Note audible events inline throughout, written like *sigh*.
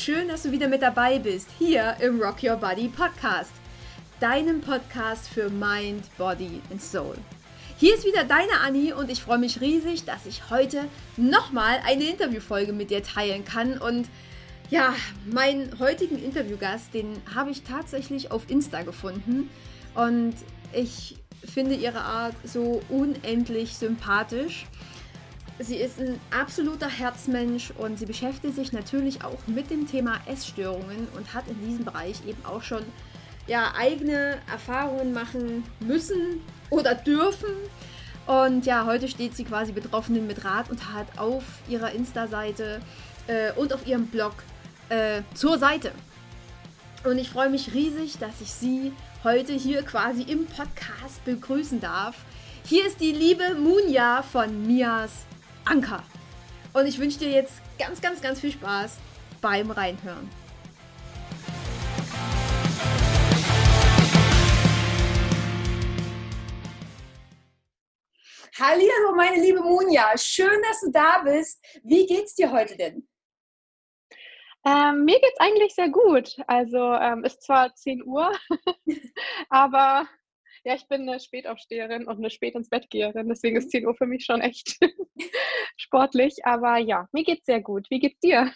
schön, dass du wieder mit dabei bist, hier im Rock Your Body Podcast, deinem Podcast für Mind, Body and Soul. Hier ist wieder deine Anni und ich freue mich riesig, dass ich heute nochmal eine Interviewfolge mit dir teilen kann. Und ja, meinen heutigen Interviewgast, den habe ich tatsächlich auf Insta gefunden und ich finde ihre Art so unendlich sympathisch. Sie ist ein absoluter Herzmensch und sie beschäftigt sich natürlich auch mit dem Thema Essstörungen und hat in diesem Bereich eben auch schon ja, eigene Erfahrungen machen müssen oder dürfen. Und ja, heute steht sie quasi Betroffenen mit Rat und Tat auf ihrer Insta-Seite äh, und auf ihrem Blog äh, zur Seite. Und ich freue mich riesig, dass ich sie heute hier quasi im Podcast begrüßen darf. Hier ist die liebe Munja von Mias Anker. Und ich wünsche dir jetzt ganz, ganz, ganz viel Spaß beim Reinhören. Hallo, meine liebe Munja. Schön, dass du da bist. Wie geht's dir heute denn? Ähm, mir geht's eigentlich sehr gut. Also ähm, ist zwar 10 Uhr, *laughs* aber ja, ich bin eine Spätaufsteherin und eine Spät ins Bett Geherin, deswegen ist 10 Uhr für mich schon echt *laughs* sportlich. Aber ja, mir geht's sehr gut. Wie geht's dir?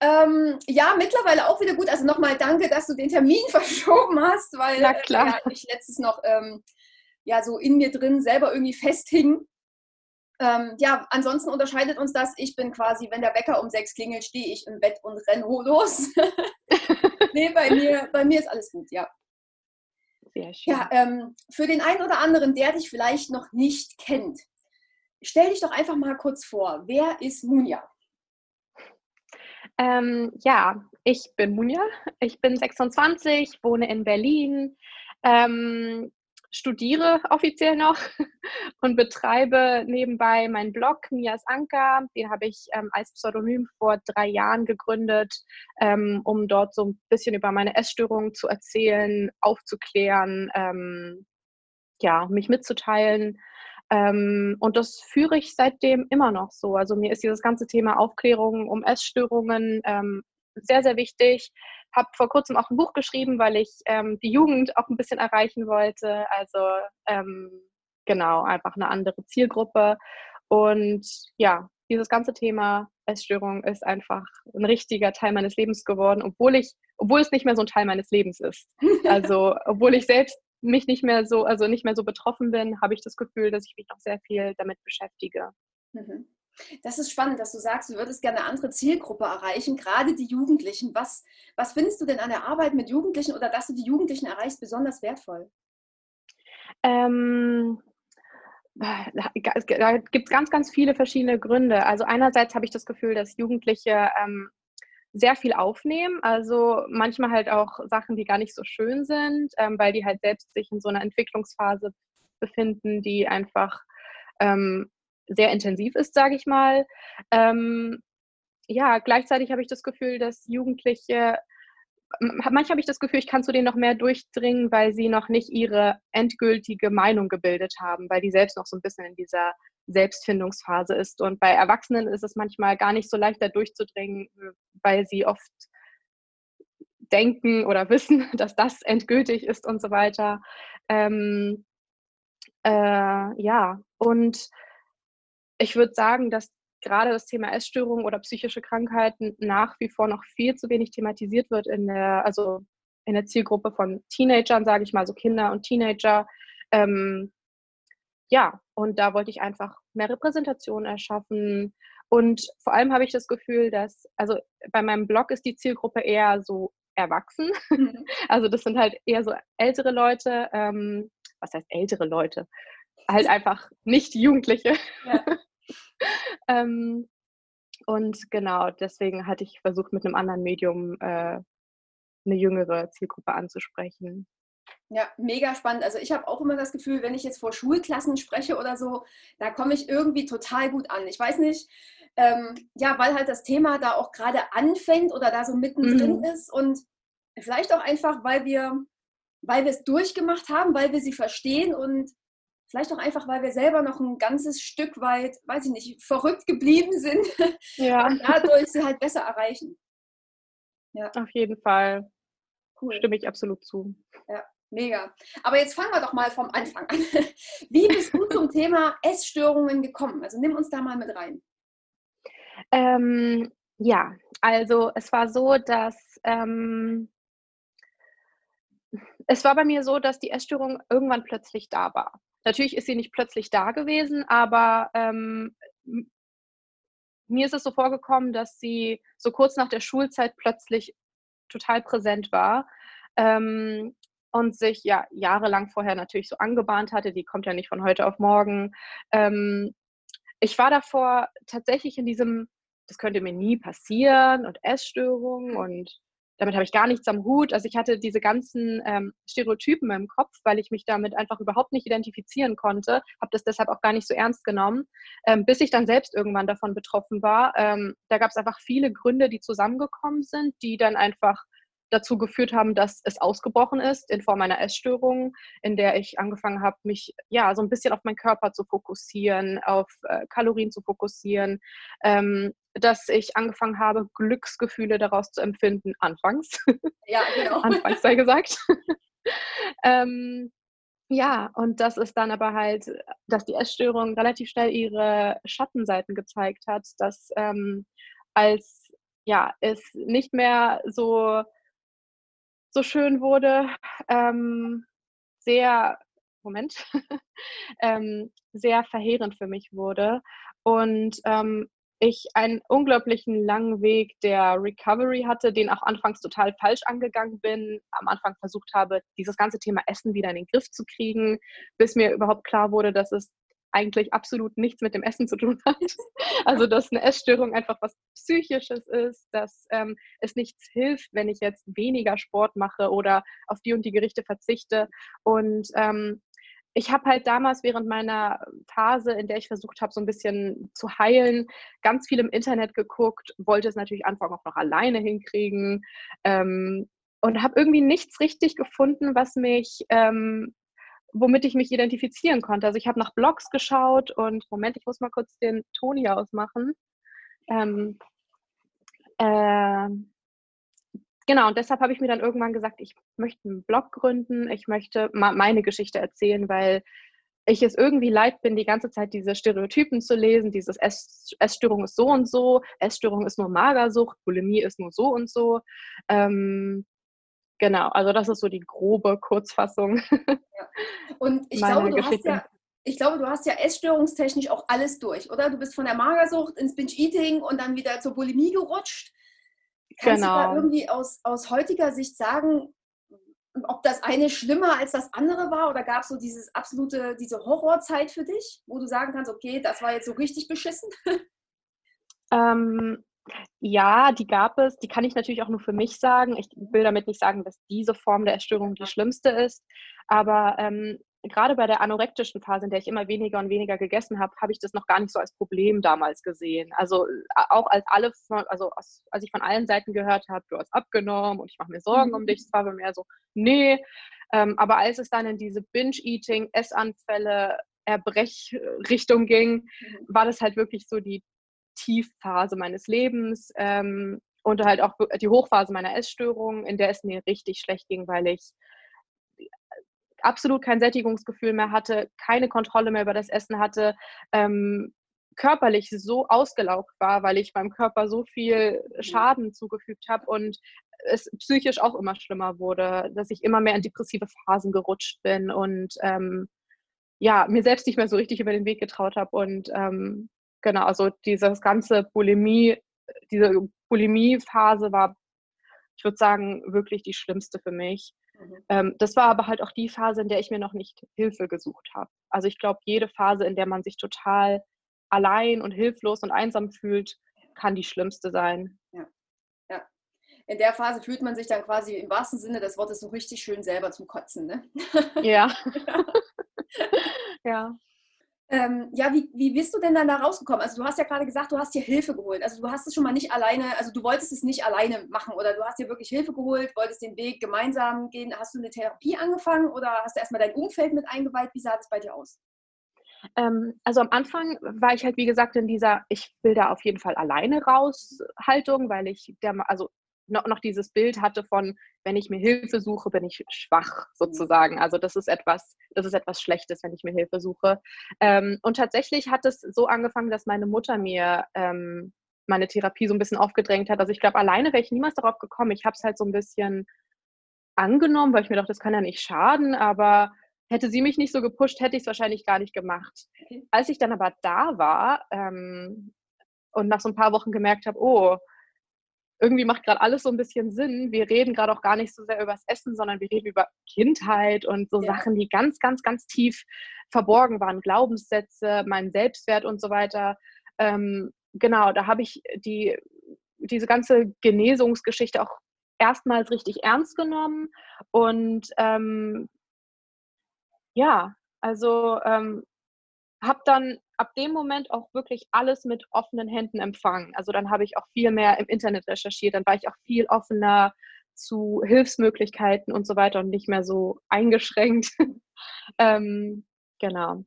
Ähm, ja, mittlerweile auch wieder gut. Also nochmal danke, dass du den Termin *laughs* verschoben hast, weil. Äh, ich letztes noch ähm, ja so in mir drin selber irgendwie festhing. Ähm, ja, ansonsten unterscheidet uns das. Ich bin quasi, wenn der Wecker um sechs klingelt, stehe ich im Bett und renne los. *laughs* nee, bei mir, bei mir ist alles gut, ja. Sehr schön. Ja, ähm, für den einen oder anderen, der dich vielleicht noch nicht kennt, stell dich doch einfach mal kurz vor. Wer ist Munja? Ähm, ja, ich bin Munja. Ich bin 26, wohne in Berlin. Ähm, studiere offiziell noch *laughs* und betreibe nebenbei meinen Blog Mias Anker. Den habe ich ähm, als Pseudonym vor drei Jahren gegründet, ähm, um dort so ein bisschen über meine Essstörungen zu erzählen, aufzuklären, ähm, ja, mich mitzuteilen. Ähm, und das führe ich seitdem immer noch so. Also mir ist dieses ganze Thema Aufklärung um Essstörungen ähm, sehr, sehr wichtig habe vor kurzem auch ein Buch geschrieben, weil ich ähm, die Jugend auch ein bisschen erreichen wollte. Also ähm, genau, einfach eine andere Zielgruppe. Und ja, dieses ganze Thema Essstörung ist einfach ein richtiger Teil meines Lebens geworden, obwohl ich, obwohl es nicht mehr so ein Teil meines Lebens ist. *laughs* Also, obwohl ich selbst mich nicht mehr so, also nicht mehr so betroffen bin, habe ich das Gefühl, dass ich mich noch sehr viel damit beschäftige. Mhm. Das ist spannend, dass du sagst, du würdest gerne eine andere Zielgruppe erreichen, gerade die Jugendlichen. Was, was findest du denn an der Arbeit mit Jugendlichen oder dass du die Jugendlichen erreichst besonders wertvoll? Ähm, da gibt es ganz, ganz viele verschiedene Gründe. Also einerseits habe ich das Gefühl, dass Jugendliche ähm, sehr viel aufnehmen, also manchmal halt auch Sachen, die gar nicht so schön sind, ähm, weil die halt selbst sich in so einer Entwicklungsphase befinden, die einfach ähm, sehr intensiv ist, sage ich mal. Ähm, ja, gleichzeitig habe ich das Gefühl, dass Jugendliche, manchmal habe ich das Gefühl, ich kann zu denen noch mehr durchdringen, weil sie noch nicht ihre endgültige Meinung gebildet haben, weil die selbst noch so ein bisschen in dieser Selbstfindungsphase ist. Und bei Erwachsenen ist es manchmal gar nicht so leicht, da durchzudringen, weil sie oft denken oder *laughs* wissen, dass das endgültig ist und so weiter. Ähm, äh, ja, und ich würde sagen, dass gerade das Thema Essstörungen oder psychische Krankheiten nach wie vor noch viel zu wenig thematisiert wird in der, also in der Zielgruppe von Teenagern, sage ich mal, so Kinder und Teenager. Ähm, ja, und da wollte ich einfach mehr Repräsentation erschaffen. Und vor allem habe ich das Gefühl, dass, also bei meinem Blog ist die Zielgruppe eher so erwachsen. Mhm. *laughs* Also das sind halt eher so ältere Leute. Ähm, was heißt ältere Leute? Halt einfach nicht Jugendliche. Ja. *laughs* ähm, und genau, deswegen hatte ich versucht, mit einem anderen Medium äh, eine jüngere Zielgruppe anzusprechen. Ja, mega spannend. Also ich habe auch immer das Gefühl, wenn ich jetzt vor Schulklassen spreche oder so, da komme ich irgendwie total gut an. Ich weiß nicht, ähm, ja, weil halt das Thema da auch gerade anfängt oder da so mittendrin mhm. ist und vielleicht auch einfach, weil wir, weil wir es durchgemacht haben, weil wir sie verstehen und Vielleicht auch einfach, weil wir selber noch ein ganzes Stück weit, weiß ich nicht, verrückt geblieben sind *laughs* ja. und dadurch sie halt besser erreichen. Ja. Auf jeden Fall. Cool. Stimme ich absolut zu. Ja, mega. Aber jetzt fangen wir doch mal vom Anfang an. *laughs* Wie bist du zum Thema Essstörungen gekommen? Also nimm uns da mal mit rein. Ähm, ja, also es war so, dass ähm, es war bei mir so, dass die Essstörung irgendwann plötzlich da war. Natürlich ist sie nicht plötzlich da gewesen, aber ähm, mir ist es so vorgekommen, dass sie so kurz nach der Schulzeit plötzlich total präsent war ähm, und sich ja jahrelang vorher natürlich so angebahnt hatte. Die kommt ja nicht von heute auf morgen. Ähm, ich war davor tatsächlich in diesem, das könnte mir nie passieren und Essstörungen und damit habe ich gar nichts am Hut. Also ich hatte diese ganzen ähm, Stereotypen im Kopf, weil ich mich damit einfach überhaupt nicht identifizieren konnte, habe das deshalb auch gar nicht so ernst genommen, ähm, bis ich dann selbst irgendwann davon betroffen war. Ähm, da gab es einfach viele Gründe, die zusammengekommen sind, die dann einfach dazu geführt haben, dass es ausgebrochen ist in Form einer Essstörung, in der ich angefangen habe, mich ja so ein bisschen auf meinen Körper zu fokussieren, auf äh, Kalorien zu fokussieren, ähm, dass ich angefangen habe, Glücksgefühle daraus zu empfinden, anfangs. *laughs* Ja, genau. *laughs* anfangs sei gesagt. *laughs* ähm, ja, und das ist dann aber halt, dass die Essstörung relativ schnell ihre Schattenseiten gezeigt hat, dass ähm, als ja, es nicht mehr so so schön wurde, ähm, sehr, Moment, *laughs* ähm, sehr verheerend für mich wurde und ähm, ich einen unglaublichen langen Weg der Recovery hatte, den auch anfangs total falsch angegangen bin. Am Anfang versucht habe, dieses ganze Thema Essen wieder in den Griff zu kriegen, bis mir überhaupt klar wurde, dass es eigentlich absolut nichts mit dem Essen zu tun hat. *laughs* Also dass eine Essstörung einfach was Psychisches ist, dass ähm, es nichts hilft, wenn ich jetzt weniger Sport mache oder auf die und die Gerichte verzichte. Und ähm, ich habe halt damals während meiner Phase, in der ich versucht habe, so ein bisschen zu heilen, ganz viel im Internet geguckt, wollte es natürlich Anfang auch noch alleine hinkriegen ähm, und habe irgendwie nichts richtig gefunden, was mich ähm, womit ich mich identifizieren konnte. Also ich habe nach Blogs geschaut und Moment, ich muss mal kurz den Ton hier ausmachen. Ähm, äh, genau, und deshalb habe ich mir dann irgendwann gesagt, ich möchte einen Blog gründen, ich möchte meine Geschichte erzählen, weil ich es irgendwie leid bin, die ganze Zeit diese Stereotypen zu lesen, dieses Ess Essstörung ist so und so, Essstörung ist nur Magersucht, Bulimie ist nur so und so. Ähm, Genau, also das ist so die grobe Kurzfassung. *laughs* Ja. Und ich glaube, du hast ja, ich glaube, du hast ja essstörungstechnisch auch alles durch, oder? Du bist von der Magersucht ins Binge-Eating und dann wieder zur Bulimie gerutscht. Kannst genau. du da genau. irgendwie aus, aus heutiger Sicht sagen, ob das eine schlimmer als das andere war oder gab es so dieses absolute, diese Horrorzeit für dich, wo du sagen kannst, okay, das war jetzt so richtig beschissen? *laughs* Ähm, ja, die gab es. Die kann ich natürlich auch nur für mich sagen. Ich will damit nicht sagen, dass diese Form der Essstörung die schlimmste ist. Aber ähm, gerade bei der anorektischen Phase, in der ich immer weniger und weniger gegessen habe, habe ich das noch gar nicht so als Problem damals gesehen. Also auch als alle, von, also als, als ich von allen Seiten gehört habe, du hast abgenommen und ich mache mir Sorgen um dich, es war bei mir so, nee. Ähm, aber als es dann in diese Binge-Eating, Essanfälle, Erbrechrichtung ging, mhm. war das halt wirklich so die Tiefphase meines Lebens ähm, und halt auch die Hochphase meiner Essstörung, in der es mir richtig schlecht ging, weil ich absolut kein Sättigungsgefühl mehr hatte, keine Kontrolle mehr über das Essen hatte, ähm, körperlich so ausgelaugt war, weil ich meinem Körper so viel. Schaden zugefügt habe und es psychisch auch immer schlimmer wurde, dass ich immer mehr in depressive Phasen gerutscht bin und ähm, ja, mir selbst nicht mehr so richtig über den Weg getraut habe und ähm, genau, also dieses ganze Bulimie, diese Bulimie-Phase war, ich würde sagen, wirklich die schlimmste für mich. Mhm. Ähm, das war aber halt auch die Phase, in der ich mir noch nicht Hilfe gesucht habe. Also ich glaube, jede Phase, in der man sich total allein und hilflos und einsam fühlt, kann die schlimmste sein. Ja. ja. In der Phase fühlt man sich dann quasi im wahrsten Sinne des Wortes so richtig schön selber zum Kotzen, ne? Ja. *laughs* ja. Ähm, ja, wie, wie bist du denn dann da rausgekommen? Also du hast ja gerade gesagt, du hast dir Hilfe geholt. Also du hast es schon mal nicht alleine, also du wolltest es nicht alleine machen oder du hast dir wirklich Hilfe geholt, wolltest den Weg gemeinsam gehen. Hast du eine Therapie angefangen oder hast du erstmal dein Umfeld mit eingeweiht? Wie sah das bei dir aus? Ähm, also am Anfang war ich halt, wie gesagt, in dieser, ich will da auf jeden Fall alleine raus Haltung, weil ich der, also noch, noch dieses Bild hatte von, wenn ich mir Hilfe suche, bin ich schwach sozusagen. Also das ist etwas, das ist etwas Schlechtes, wenn ich mir Hilfe suche. Ähm, und tatsächlich hat es so angefangen, dass meine Mutter mir ähm, meine Therapie so ein bisschen aufgedrängt hat. Also ich glaube, alleine wäre ich niemals darauf gekommen. Ich habe es halt so ein bisschen angenommen, weil ich mir dachte, das kann ja nicht schaden, aber hätte sie mich nicht so gepusht, hätte ich es wahrscheinlich gar nicht gemacht. Als ich dann aber da war ähm, und nach so ein paar Wochen gemerkt habe, oh, irgendwie macht gerade alles so ein bisschen Sinn. Wir reden gerade auch gar nicht so sehr über das Essen, sondern wir reden über Kindheit und so ja. Sachen, die ganz, ganz, ganz tief verborgen waren. Glaubenssätze, mein Selbstwert und so weiter. Ähm, genau, da habe ich die, diese ganze Genesungsgeschichte auch erstmals richtig ernst genommen und ähm, ja, also ähm, habe dann ab dem Moment auch wirklich alles mit offenen Händen empfangen. Also dann habe ich auch viel mehr im Internet recherchiert, dann war ich auch viel offener zu Hilfsmöglichkeiten und so weiter und nicht mehr so eingeschränkt. *laughs* ähm, genau.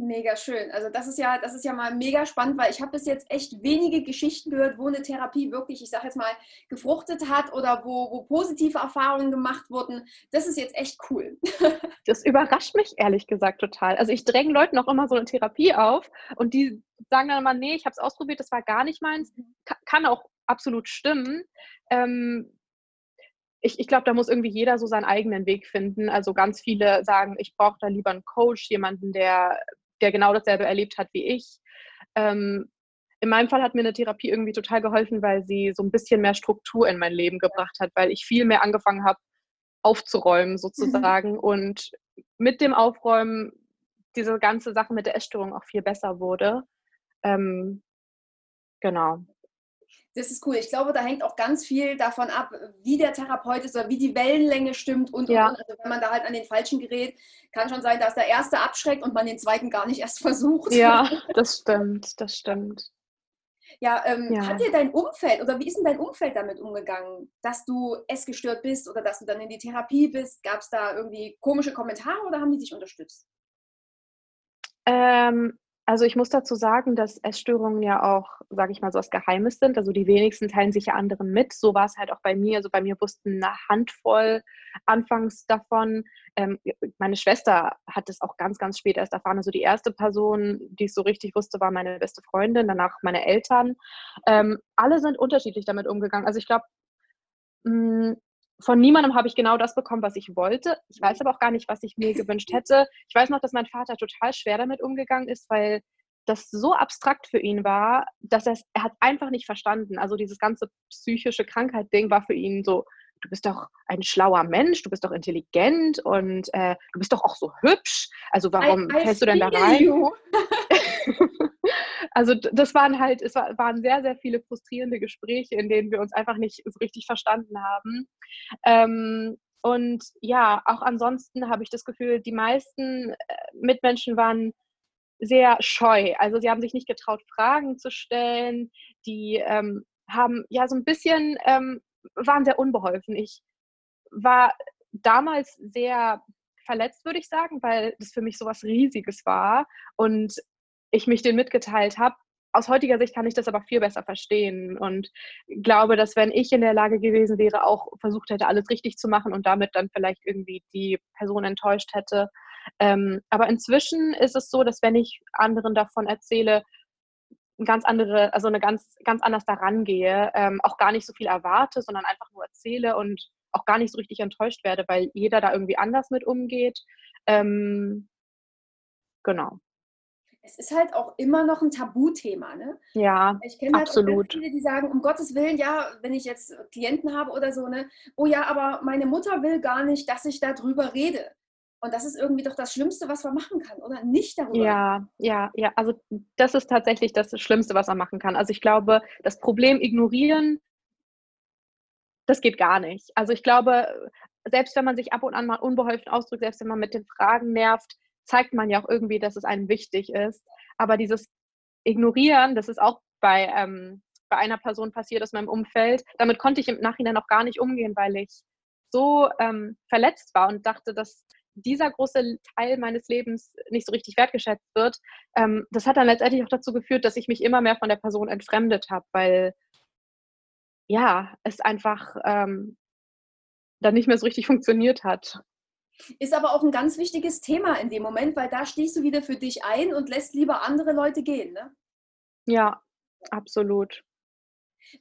Mega schön. Also das ist ja, das ist ja mal mega spannend, weil ich habe bis jetzt echt wenige Geschichten gehört, wo eine Therapie wirklich, ich sage jetzt mal, gefruchtet hat oder wo, wo positive Erfahrungen gemacht wurden. Das ist jetzt echt cool. *laughs* Das überrascht mich ehrlich gesagt total. Also ich dränge Leuten auch immer so eine Therapie auf und die sagen dann immer, nee, ich habe es ausprobiert, das war gar nicht meins. Kann auch absolut stimmen. Ähm, ich, ich glaube, da muss irgendwie jeder so seinen eigenen Weg finden. Also ganz viele sagen, ich brauche da lieber einen Coach, jemanden, der der genau dasselbe erlebt hat wie ich. Ähm, in meinem Fall hat mir eine Therapie irgendwie total geholfen, weil sie so ein bisschen mehr Struktur in mein Leben gebracht hat, weil ich viel mehr angefangen habe aufzuräumen mhm. sozusagen mhm. und mit dem Aufräumen diese ganze Sache mit der Essstörung auch viel besser wurde. Ähm, genau. Das ist cool. Ich glaube, da hängt auch ganz viel davon ab, wie der Therapeut ist oder wie die Wellenlänge stimmt und, ja. und, und. Also wenn man da halt an den falschen gerät, kann schon sein, dass der erste abschreckt und man den zweiten gar nicht *laughs* erst versucht. Ja, das stimmt, das stimmt. Ja, ähm, ja, hat dir dein Umfeld oder wie ist denn dein Umfeld damit umgegangen, dass du essgestört bist oder dass du dann in die Therapie bist? Gab es da irgendwie komische Kommentare oder haben die dich unterstützt? Ähm, also ich muss dazu sagen, dass Essstörungen ja auch, sage ich mal, so was Geheimes sind. Also die wenigsten teilen sich ja anderen mit. So war es halt auch bei mir. Also bei mir wussten eine Handvoll anfangs davon. Ähm, meine Schwester hat es auch ganz, ganz spät erst erfahren. Also die erste Person, die es so richtig wusste, war meine beste Freundin, danach meine Eltern. Ähm, alle sind unterschiedlich damit umgegangen. Also ich glaube, hm, von niemandem habe ich genau das bekommen, was ich wollte. Ich weiß aber auch gar nicht, was ich mir gewünscht hätte. Ich weiß noch, dass mein Vater total schwer damit umgegangen ist, weil das so abstrakt für ihn war, dass er es, er hat einfach nicht verstanden. Also dieses ganze psychische Krankheit-Ding war für ihn so, du bist doch ein schlauer Mensch, du bist doch intelligent und äh, du bist doch auch so hübsch. Also warum I, I fällst du denn da rein? *laughs* *laughs* also das waren halt, es waren sehr, sehr viele frustrierende Gespräche, in denen wir uns einfach nicht so richtig verstanden haben. Ähm, und ja, auch ansonsten habe ich das Gefühl, die meisten äh, Mitmenschen waren sehr scheu. Also sie haben sich nicht getraut, Fragen zu stellen. Die ähm, haben ja so ein bisschen, ähm, waren sehr unbeholfen. Ich war damals sehr verletzt, würde ich sagen, weil das für mich so was Riesiges war. Und ich mich den mitgeteilt habe. Aus heutiger Sicht kann ich das aber viel besser verstehen und glaube, dass wenn ich in der Lage gewesen wäre, auch versucht hätte, alles richtig zu machen und damit dann vielleicht irgendwie die Person enttäuscht hätte. Ähm, aber inzwischen ist es so, dass wenn ich anderen davon erzähle, ganz andere, also eine ganz, ganz anders daran gehe, ähm, auch gar nicht so viel erwarte, sondern einfach nur erzähle und auch gar nicht so richtig enttäuscht werde, weil jeder da irgendwie anders mit umgeht. Ähm, genau es ist halt auch immer noch ein Tabuthema. Ne? Ja, ich kenne halt absolut. viele, die sagen, um Gottes Willen, ja, wenn ich jetzt Klienten habe oder so, ne, oh ja, aber meine Mutter will gar nicht, dass ich darüber rede. Und das ist irgendwie doch das Schlimmste, was man machen kann, oder? Nicht darüber. Ja, ja, ja. Also das ist tatsächlich das Schlimmste, was man machen kann. Also ich glaube, das Problem ignorieren, das geht gar nicht. Also ich glaube, selbst wenn man sich ab und an mal unbeholfen ausdrückt, selbst wenn man mit den Fragen nervt, zeigt man ja auch irgendwie, dass es einem wichtig ist. Aber dieses Ignorieren, das ist auch bei, ähm, bei einer Person passiert aus meinem Umfeld, damit konnte ich im Nachhinein noch gar nicht umgehen, weil ich so ähm, verletzt war und dachte, dass dieser große Teil meines Lebens nicht so richtig wertgeschätzt wird. Ähm, das hat dann letztendlich auch dazu geführt, dass ich mich immer mehr von der Person entfremdet habe, weil ja, es einfach ähm, dann nicht mehr so richtig funktioniert hat. Ist aber auch ein ganz wichtiges Thema in dem Moment, weil da stehst du wieder für dich ein und lässt lieber andere Leute gehen, ne? Ja, absolut.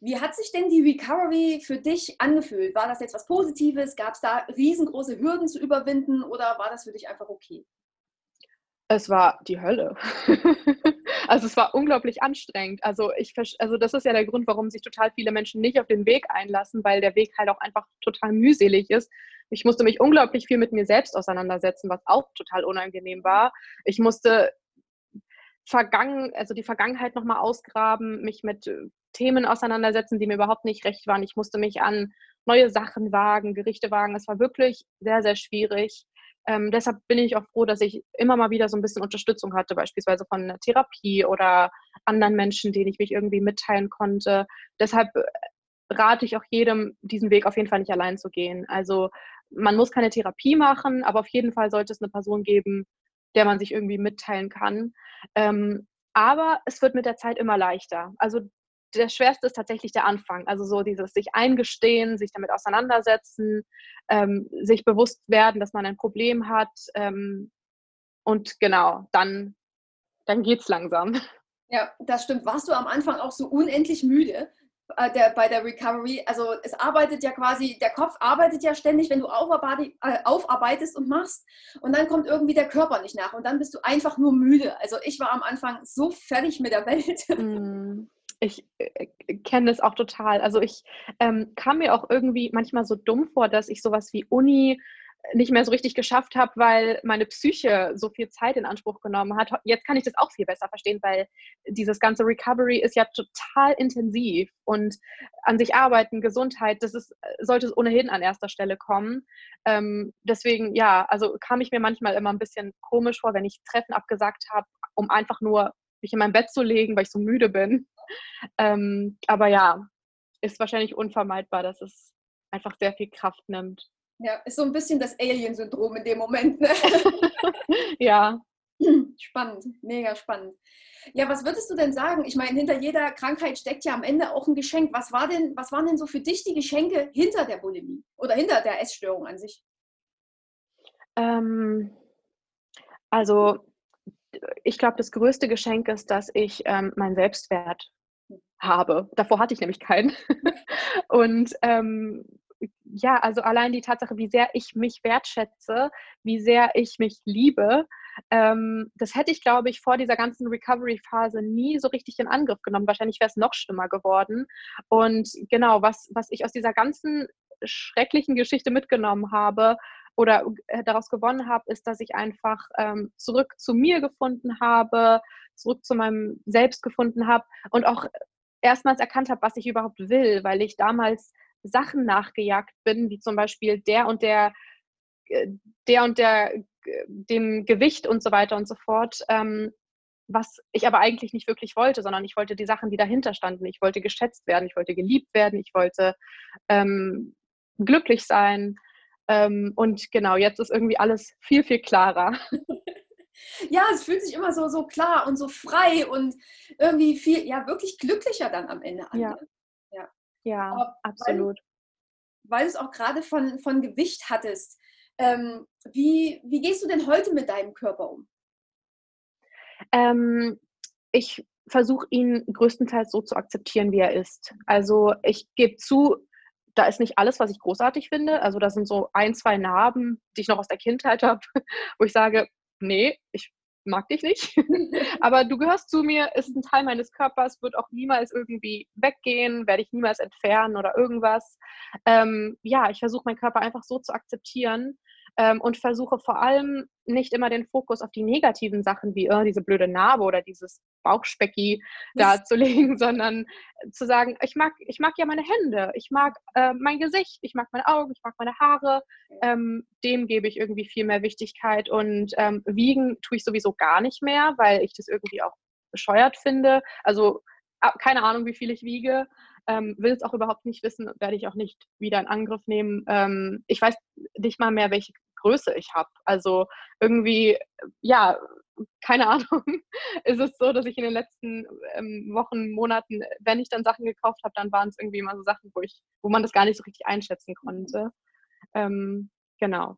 Wie hat sich denn die Recovery für dich angefühlt? War das jetzt was Positives? Gab es da riesengroße Hürden zu überwinden oder war das für dich einfach okay? Es war die Hölle. *laughs* also es war unglaublich anstrengend. Also ich, also das ist ja der Grund, warum sich total viele Menschen nicht auf den Weg einlassen, weil der Weg halt auch einfach total mühselig ist. Ich musste mich unglaublich viel mit mir selbst auseinandersetzen, was auch total unangenehm war. Ich musste vergangen, also die Vergangenheit nochmal ausgraben, mich mit äh, Themen auseinandersetzen, die mir überhaupt nicht recht waren. Ich musste mich an neue Sachen wagen, Gerichte wagen. Es war wirklich sehr, sehr schwierig. Ähm, deshalb bin ich auch froh, dass ich immer mal wieder so ein bisschen Unterstützung hatte, beispielsweise von einer Therapie oder anderen Menschen, denen ich mich irgendwie mitteilen konnte. Deshalb äh, rate ich auch jedem, diesen Weg auf jeden Fall nicht allein zu gehen. Also man muss keine Therapie machen, aber auf jeden Fall sollte es eine Person geben, der man sich irgendwie mitteilen kann. Ähm, aber es wird mit der Zeit immer leichter. Also der schwerste ist tatsächlich der Anfang. Also so dieses sich eingestehen, sich damit auseinandersetzen, ähm, sich bewusst werden, dass man ein Problem hat. Ähm, und genau, dann, dann geht es langsam. Ja, das stimmt. Warst du am Anfang auch so unendlich müde? Äh, der, bei der Recovery, also es arbeitet ja quasi, der Kopf arbeitet ja ständig, wenn du äh, aufarbeitest und machst und dann kommt irgendwie der Körper nicht nach und dann bist du einfach nur müde. Also ich war am Anfang so fertig mit der Welt. *laughs* Mm, ich äh, kenne das auch total. Also ich ähm, kam mir auch irgendwie manchmal so dumm vor, dass ich sowas wie Uni nicht mehr so richtig geschafft habe, weil meine Psyche so viel Zeit in Anspruch genommen hat. Jetzt kann ich das auch viel besser verstehen, weil dieses ganze Recovery ist ja total intensiv und an sich arbeiten, Gesundheit, das ist, sollte ohnehin an erster Stelle kommen. Ähm, deswegen, ja, also kam ich mir manchmal immer ein bisschen komisch vor, wenn ich Treffen abgesagt habe, um einfach nur mich in mein Bett zu legen, weil ich so müde bin. Ähm, aber ja, ist wahrscheinlich unvermeidbar, dass es einfach sehr viel Kraft nimmt. Ja, ist so ein bisschen das Alien-Syndrom in dem Moment. Ne? *laughs* ja. Spannend, mega spannend. Ja, was würdest du denn sagen? Ich meine, hinter jeder Krankheit steckt ja am Ende auch ein Geschenk. Was, war denn, was waren denn so für dich die Geschenke hinter der Bulimie oder hinter der Essstörung an sich? Ähm, also, ich glaube, das größte Geschenk ist, dass ich ähm, meinen Selbstwert habe. Davor hatte ich nämlich keinen. *laughs* Und ähm, ja, also allein die Tatsache, wie sehr ich mich wertschätze, wie sehr ich mich liebe, ähm, das hätte ich, glaube ich, vor dieser ganzen Recovery-Phase nie so richtig in Angriff genommen. Wahrscheinlich wäre es noch schlimmer geworden. Und genau, was, was ich aus dieser ganzen schrecklichen Geschichte mitgenommen habe oder äh, daraus gewonnen habe, ist, dass ich einfach ähm, zurück zu mir gefunden habe, zurück zu meinem Selbst gefunden habe und auch erstmals erkannt habe, was ich überhaupt will, weil ich damals Sachen nachgejagt bin, wie zum Beispiel der und der, äh, der und der, äh, dem Gewicht und so weiter und so fort, ähm, was ich aber eigentlich nicht wirklich wollte, sondern ich wollte die Sachen, die dahinter standen. Ich wollte geschätzt werden, ich wollte geliebt werden, ich wollte ähm, glücklich sein. Ähm, und genau, jetzt ist irgendwie alles viel, viel klarer. *laughs* Ja, es fühlt sich immer so, so klar und so frei und irgendwie viel, ja, wirklich glücklicher dann am Ende an. Ja. Ja, Aber absolut. Weil, weil du es auch gerade von, von Gewicht hattest. Ähm, wie, wie gehst du denn heute mit deinem Körper um? Ähm, ich versuche ihn größtenteils so zu akzeptieren, wie er ist. Also ich gebe zu, da ist nicht alles, was ich großartig finde. Also da sind so ein, zwei Narben, die ich noch aus der Kindheit *laughs* habe, wo ich sage, nee, ich mag dich nicht, *laughs* aber du gehörst zu mir, ist ein Teil meines Körpers, wird auch niemals irgendwie weggehen, werde ich niemals entfernen oder irgendwas. Ähm, ja, ich versuche meinen Körper einfach so zu akzeptieren ähm, und versuche vor allem nicht immer den Fokus auf die negativen Sachen wie äh, diese blöde Narbe oder dieses Bauchspecki da zu *laughs* legen, sondern zu sagen, ich mag, ich mag ja meine Hände, ich mag äh, mein Gesicht, ich mag meine Augen, ich mag meine Haare. Ähm, dem gebe ich irgendwie viel mehr Wichtigkeit und ähm, wiegen tue ich sowieso gar nicht mehr, weil ich das irgendwie auch bescheuert finde. Also keine Ahnung, wie viel ich wiege. Ähm, will es auch überhaupt nicht wissen, werde ich auch nicht wieder in Angriff nehmen. Ähm, ich weiß nicht mal mehr, welche Größe ich habe. Also irgendwie, ja, keine *laughs* Ahnung, ist es so, dass ich in den letzten ähm, Wochen, Monaten, wenn ich dann Sachen gekauft habe, dann waren es irgendwie immer so Sachen, wo ich, wo man das gar nicht so richtig einschätzen konnte. Ähm, genau.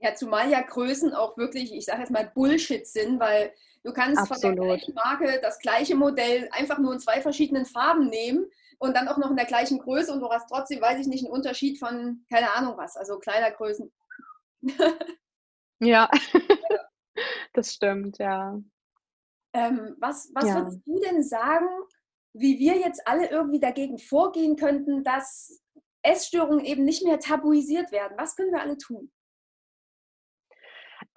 Ja, zumal ja Größen auch wirklich, ich sage jetzt mal, Bullshit sind, weil du kannst Absolut. von der gleichen Marke das gleiche Modell einfach nur in zwei verschiedenen Farben nehmen und dann auch noch in der gleichen Größe und du hast trotzdem, weiß ich nicht, einen Unterschied von, keine Ahnung was, also Kleidergrößen. *laughs* ja, *laughs* das stimmt, ja. Ähm, was was ja. würdest du denn sagen, wie wir jetzt alle irgendwie dagegen vorgehen könnten, dass Essstörungen eben nicht mehr tabuisiert werden? Was können wir alle tun?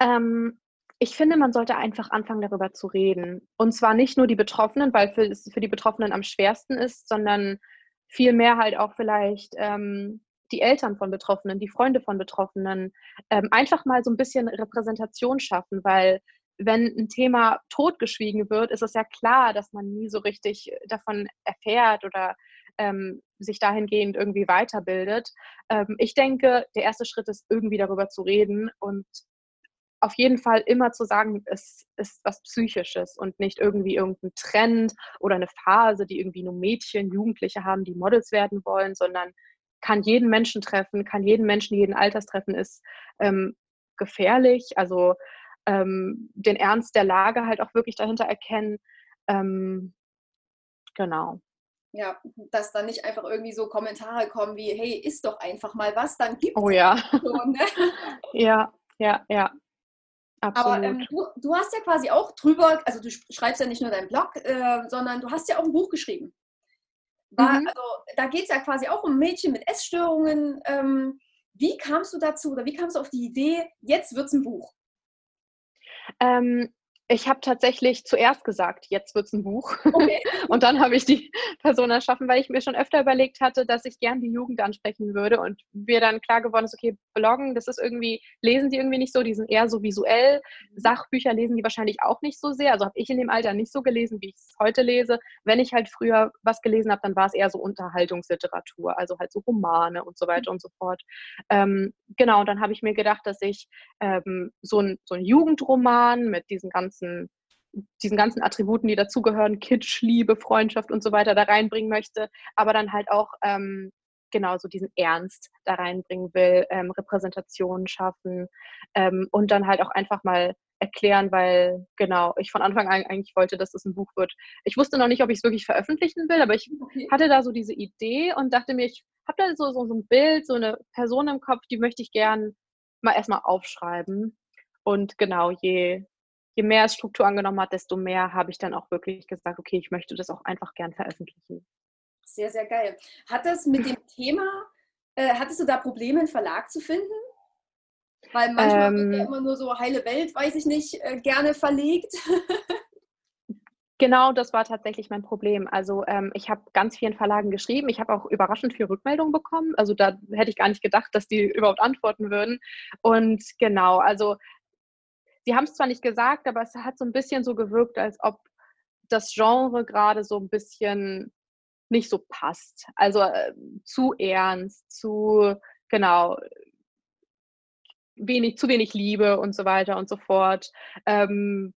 Ähm, ich finde, man sollte einfach anfangen, darüber zu reden. Und zwar nicht nur die Betroffenen, weil es für die Betroffenen am schwersten ist, sondern vielmehr halt auch vielleicht ähm, die Eltern von Betroffenen, die Freunde von Betroffenen. Ähm, einfach mal so ein bisschen Repräsentation schaffen, weil wenn ein Thema totgeschwiegen wird, ist es ja klar, dass man nie so richtig davon erfährt oder ähm, sich dahingehend irgendwie weiterbildet. Ähm, ich denke, der erste Schritt ist, irgendwie darüber zu reden und auf jeden Fall immer zu sagen, es ist was Psychisches und nicht irgendwie irgendein Trend oder eine Phase, die irgendwie nur Mädchen, Jugendliche haben, die Models werden wollen, sondern kann jeden Menschen treffen, kann jeden Menschen jeden Alters treffen, ist ähm, gefährlich. Also ähm, den Ernst der Lage halt auch wirklich dahinter erkennen. Ähm, genau. Ja, dass dann nicht einfach irgendwie so Kommentare kommen wie, hey, isst doch einfach mal was, dann gibt es oh, ja. Schon, ne? *laughs* ja, ja, ja. Absolut. Aber ähm, du, du, hast ja quasi auch drüber, also du schreibst ja nicht nur deinen Blog, äh, sondern du hast ja auch ein Buch geschrieben. War, mhm. Also da geht es ja quasi auch um Mädchen mit Essstörungen. Ähm, wie kamst du dazu oder wie kamst du auf die Idee, jetzt wird es ein Buch? Ähm, ich habe tatsächlich zuerst gesagt, jetzt wird es ein Buch. Okay. *laughs* und dann habe ich die Person erschaffen, weil ich mir schon öfter überlegt hatte, dass ich gern die Jugend ansprechen würde. Und mir dann klar geworden ist, okay, Bloggen, das ist irgendwie, lesen die irgendwie nicht so, die sind eher so visuell. Mhm. Sachbücher lesen die wahrscheinlich auch nicht so sehr. Also habe ich in dem Alter nicht so gelesen, wie ich es heute lese. Wenn ich halt früher was gelesen habe, dann war es eher so Unterhaltungsliteratur, also halt so Romane und so weiter mhm. und so fort. Ähm, genau, und dann habe ich mir gedacht, dass ich ähm, so, ein, so ein Jugendroman mit diesen ganzen ganzen, diesen ganzen Attributen, die dazugehören, Kitsch, Liebe, Freundschaft und so weiter da reinbringen möchte, aber dann halt auch ähm, genau so diesen Ernst da reinbringen will, ähm, Repräsentationen schaffen ähm, und dann halt auch einfach mal erklären, weil genau, ich von Anfang an eigentlich wollte, dass das ein Buch wird. Ich wusste noch nicht, ob ich es wirklich veröffentlichen will, aber ich okay. hatte da so diese Idee und dachte mir, ich habe da so, so, so ein Bild, so eine Person im Kopf, die möchte ich gern mal erstmal aufschreiben. Und genau, je, je mehr es Struktur angenommen hat, desto mehr habe ich dann auch wirklich gesagt, okay, ich möchte das auch einfach gern veröffentlichen. Sehr, sehr geil. Hat das mit dem Thema, äh, hattest du da Probleme, einen Verlag zu finden? Weil manchmal ähm, wird ja ähm. immer nur so heile Welt, weiß ich nicht, äh, gerne verlegt. *laughs* Genau, das war tatsächlich mein Problem. Also ähm, ich habe ganz vielen Verlagen geschrieben. Ich habe auch überraschend viel Rückmeldung bekommen. Also da hätte ich gar nicht gedacht, dass die überhaupt antworten würden. Und genau, also sie haben es zwar nicht gesagt, aber es hat so ein bisschen so gewirkt, als ob das Genre gerade so ein bisschen nicht so passt. Also äh, zu ernst, zu, genau, wenig, zu wenig Liebe und so weiter und so fort. Ähm,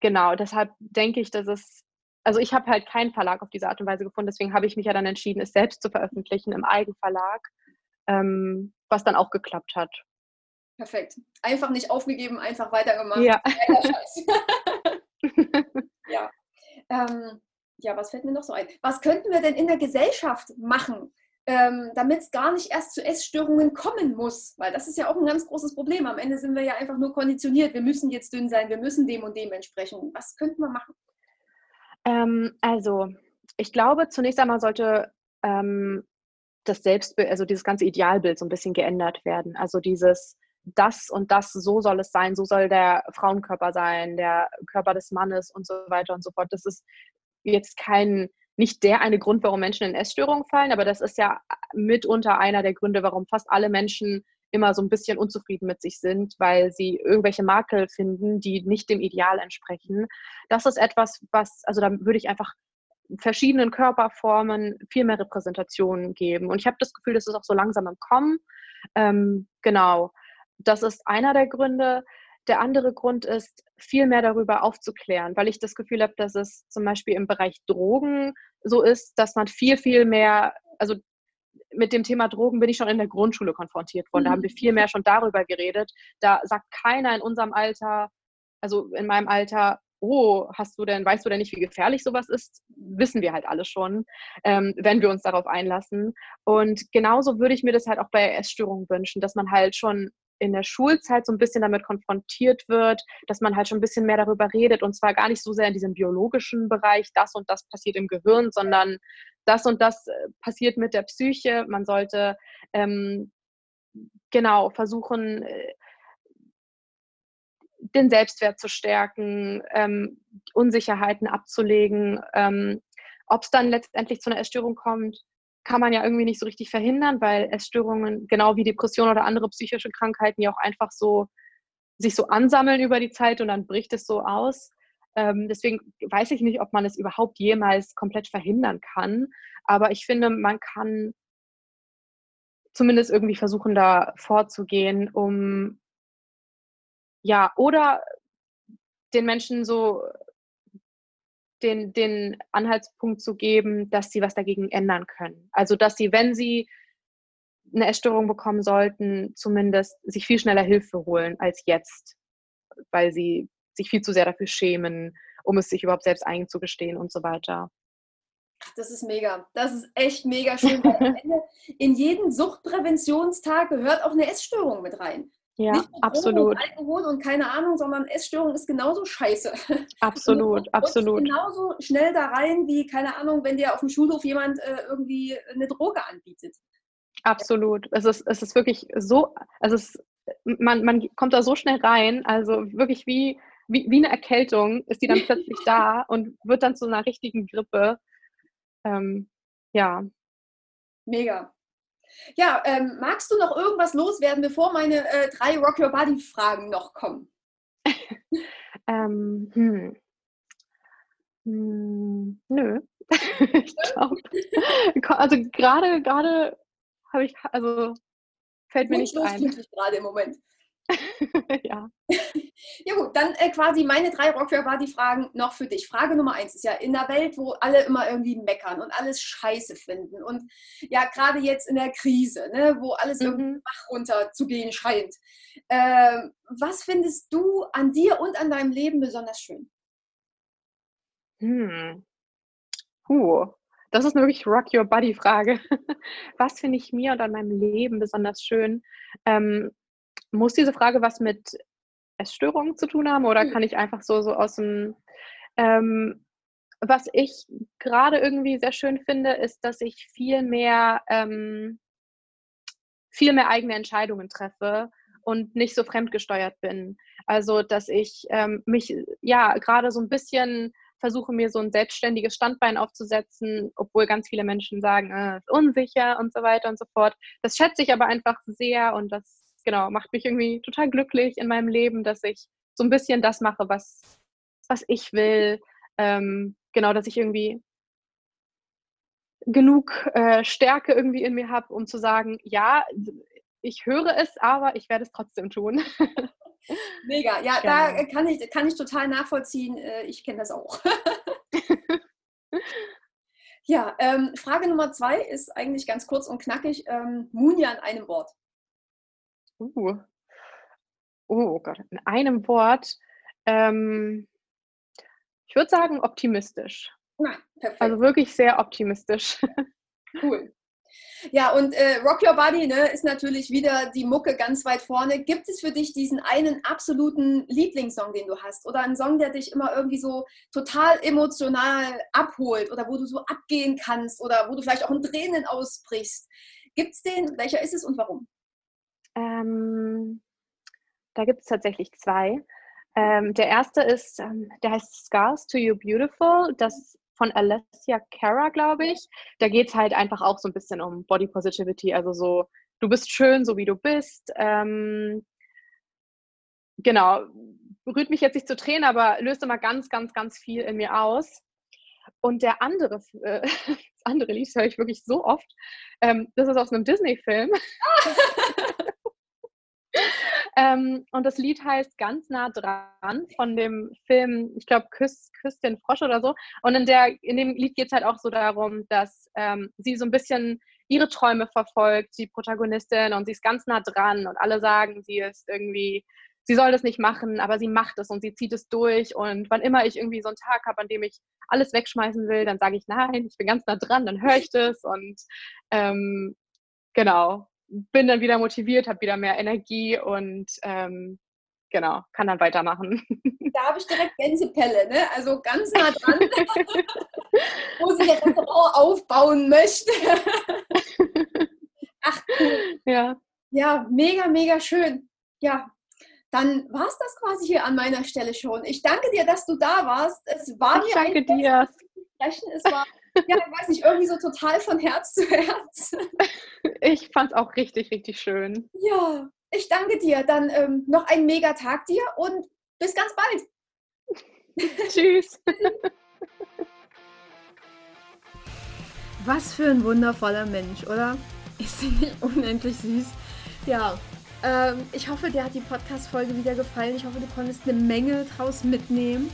genau, deshalb denke ich, dass es, also ich habe halt keinen Verlag auf diese Art und Weise gefunden, deswegen habe ich mich ja dann entschieden, es selbst zu veröffentlichen im Eigenverlag, ähm, was dann auch geklappt hat. Perfekt. Einfach nicht aufgegeben, einfach weitergemacht. Ja. *laughs* *laughs* ja. Ähm, ja, was fällt mir noch so ein? Was könnten wir denn in der Gesellschaft machen, ähm, damit es gar nicht erst zu Essstörungen kommen muss? Weil das ist ja auch ein ganz großes Problem. Am Ende sind wir ja einfach nur konditioniert. Wir müssen jetzt dünn sein, wir müssen dem und dem entsprechen. Was könnten wir machen? Ähm, also, ich glaube, zunächst einmal sollte ähm, das Selbstbild, also dieses ganze Idealbild so ein bisschen geändert werden. Also dieses, das und das, so soll es sein, so soll der Frauenkörper sein, der Körper des Mannes und so weiter und so fort. Das ist jetzt kein, nicht der eine Grund, warum Menschen in Essstörungen fallen, aber das ist ja mitunter einer der Gründe, warum fast alle Menschen immer so ein bisschen unzufrieden mit sich sind, weil sie irgendwelche Makel finden, die nicht dem Ideal entsprechen. Das ist etwas, was, also da würde ich einfach verschiedenen Körperformen viel mehr Repräsentationen geben. Und ich habe das Gefühl, das ist auch so langsam im Kommen. Ähm, genau das ist einer der Gründe. der andere Grund ist, viel mehr darüber aufzuklären, weil ich das Gefühl habe, dass es zum Beispiel im Bereich Drogen so ist, dass man viel, viel mehr, also mit dem Thema Drogen bin ich schon in der Grundschule konfrontiert worden. Da haben wir viel mehr schon darüber geredet. Da sagt keiner in unserem Alter, also in meinem Alter, oh, hast du denn, weißt du denn nicht, wie gefährlich sowas ist? Wissen wir halt alle schon, ähm, wenn wir uns darauf einlassen. Und genauso würde ich mir das halt auch bei Essstörungen wünschen, dass man halt schon in der Schulzeit so ein bisschen damit konfrontiert wird, dass man halt schon ein bisschen mehr darüber redet und zwar gar nicht so sehr in diesem biologischen Bereich, das und das passiert im Gehirn, sondern das und das äh, passiert mit der Psyche. Man sollte ähm, genau versuchen, äh, den Selbstwert zu stärken, ähm, Unsicherheiten abzulegen. Ähm, Ob es dann letztendlich zu einer Essstörung kommt, kann man ja irgendwie nicht so richtig verhindern, weil Essstörungen, genau wie Depressionen oder andere psychische Krankheiten, ja auch einfach so sich so ansammeln über die Zeit und dann bricht es so aus. Ähm, deswegen weiß ich nicht, ob man es überhaupt jemals komplett verhindern kann. Aber ich finde, man kann zumindest irgendwie versuchen, da vorzugehen, um ja, oder den Menschen so den, den Anhaltspunkt zu geben, dass sie was dagegen ändern können. Also, dass sie, wenn sie eine Essstörung bekommen sollten, zumindest sich viel schneller Hilfe holen als jetzt, weil sie sich viel zu sehr dafür schämen, um es sich überhaupt selbst einzugestehen und so weiter. Das ist mega. Das ist echt mega schön. *laughs* in jeden Suchtpräventionstag gehört auch eine Essstörung mit rein. Ja, absolut. Und Alkohol und keine Ahnung, sondern Essstörung ist genauso scheiße. *laughs* Absolut, absolut. Genauso schnell da rein wie, keine Ahnung, wenn dir auf dem Schulhof jemand äh, irgendwie eine Droge anbietet. Absolut. Es ist, es ist wirklich so, also es, man, man kommt da so schnell rein, also wirklich wie, wie, wie eine Erkältung ist die dann plötzlich da *laughs* und wird dann zu einer richtigen Grippe. Ähm, ja. Mega. Ja, ähm, magst du noch irgendwas loswerden, bevor meine äh, drei Rock Your Body Fragen noch kommen? *laughs* ähm, hm. Hm, nö. *laughs* ich glaube. Also gerade, gerade habe ich, also fällt mir nicht ein. gerade im Moment. *laughs* ja. ja gut, dann äh, quasi meine drei Rockfair Party Fragen noch für dich. Frage Nummer eins ist ja in der Welt, wo alle immer irgendwie meckern und alles Scheiße finden und ja gerade jetzt in der Krise, ne, wo alles mhm. irgendwie Bach runter zu gehen scheint. Äh, was findest du an dir und an deinem Leben besonders schön? Hm. Puh. Das ist eine wirklich Rock Your Body Frage. *laughs* Was finde ich mir und an meinem Leben besonders schön? Ähm, muss diese Frage was mit Essstörungen zu tun haben oder hm. kann ich einfach so, so aus dem. Ähm, was ich gerade irgendwie sehr schön finde, ist, dass ich viel mehr, ähm, viel mehr eigene Entscheidungen treffe und nicht so fremdgesteuert bin. Also, dass ich ähm, mich ja gerade so ein bisschen versuche, mir so ein selbstständiges Standbein aufzusetzen, obwohl ganz viele Menschen sagen, äh, ist unsicher und so weiter und so fort. Das schätze ich aber einfach sehr und das genau, macht mich irgendwie total glücklich in meinem Leben, dass ich so ein bisschen das mache, was, was ich will. Ähm, genau, dass ich irgendwie genug äh, Stärke irgendwie in mir habe, um zu sagen, ja, ich höre es, aber ich werde es trotzdem tun. *laughs* Mega, ja, genau. da kann ich, kann ich total nachvollziehen. Äh, ich kenne das auch. *laughs* ja, ähm, Frage Nummer zwei ist eigentlich ganz kurz und knackig. Ähm, Munja in einem Wort. Uh. Oh Gott, in einem Wort. Ähm, ich würde sagen optimistisch. Nein, perfekt. Also wirklich sehr optimistisch. *laughs* Cool. Ja, und äh, Rock Your Body ne, ist natürlich wieder die Mucke ganz weit vorne. Gibt es für dich diesen einen absoluten Lieblingssong, den du hast? Oder einen Song, der dich immer irgendwie so total emotional abholt oder wo du so abgehen kannst oder wo du vielleicht auch in Tränen ausbrichst? Gibt es den? Welcher ist es und warum? Ähm, da gibt es tatsächlich zwei. Ähm, der erste ist, ähm, der heißt Scars to You Beautiful. Das von Alessia Cara, glaube ich. Da geht es halt einfach auch so ein bisschen um Body Positivity. Also so, du bist schön, so wie du bist. Ähm, genau, berührt mich jetzt nicht zu Tränen, aber löst immer ganz, ganz, ganz viel in mir aus. Und der andere, äh, *laughs* das andere Lied höre ich wirklich so oft. Ähm, das ist aus einem Disney-Film. *laughs* Ähm, und das Lied heißt Ganz nah dran von dem Film, ich glaube, Küss, Küss den Frosch oder so. Und in, der, in dem Lied geht es halt auch so darum, dass ähm, sie so ein bisschen ihre Träume verfolgt, die Protagonistin, und sie ist ganz nah dran und alle sagen, sie ist irgendwie, sie soll das nicht machen, aber sie macht es und sie zieht es durch. Und wann immer ich irgendwie so einen Tag habe, an dem ich alles wegschmeißen will, dann sage ich, nein, ich bin ganz nah dran, dann höre ich das und ähm, genau, bin dann wieder motiviert, habe wieder mehr Energie und ähm, genau, kann dann weitermachen. *laughs* Da habe ich direkt Gänsepelle, ne? Also ganz nah dran, *laughs* wo sie ihr Restaurant aufbauen möchte. *laughs* Ach cool. Ja. Ja, mega, mega schön. Ja, dann war es das quasi hier an meiner Stelle schon. Ich danke dir, dass du da warst. Es war ich danke dir. Sprechen. Es war, ja, ich weiß nicht, irgendwie so total von Herz zu Herz. *laughs* Ich fand es auch richtig, richtig schön. Ja, ich danke dir. Dann ähm, noch einen mega Tag dir und bis ganz bald. *laughs* Tschüss. *laughs* Was für ein wundervoller Mensch, oder? Ist sie nicht unendlich süß? Ja, ähm, ich hoffe, dir hat die Podcast-Folge wieder gefallen. Ich hoffe, du konntest eine Menge draus mitnehmen.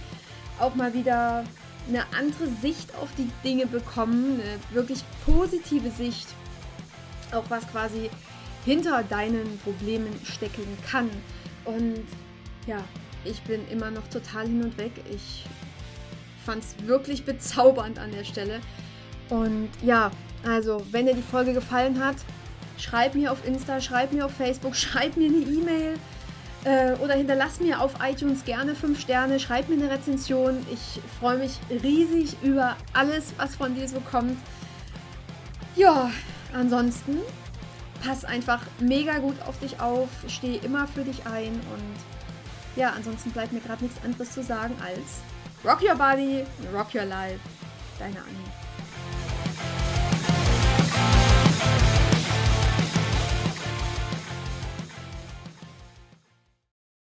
Auch mal wieder eine andere Sicht auf die Dinge bekommen, eine wirklich positive Sicht, auch was quasi hinter deinen Problemen stecken kann. Und ja, ich bin immer noch total hin und weg. Ich fand es wirklich bezaubernd an der Stelle. Und ja, also wenn dir die Folge gefallen hat, schreib mir auf Insta, schreib mir auf Facebook, *laughs* schreib mir eine E-Mail äh, oder hinterlass mir auf iTunes gerne 5 Sterne, schreib mir eine Rezension. Ich freue mich riesig über alles, was von dir so kommt. Ja, ansonsten pass einfach mega gut auf dich auf, stehe immer für dich ein und ja, ansonsten bleibt mir gerade nichts anderes zu sagen als Rock Your Body, Rock Your Life. Deine Annie.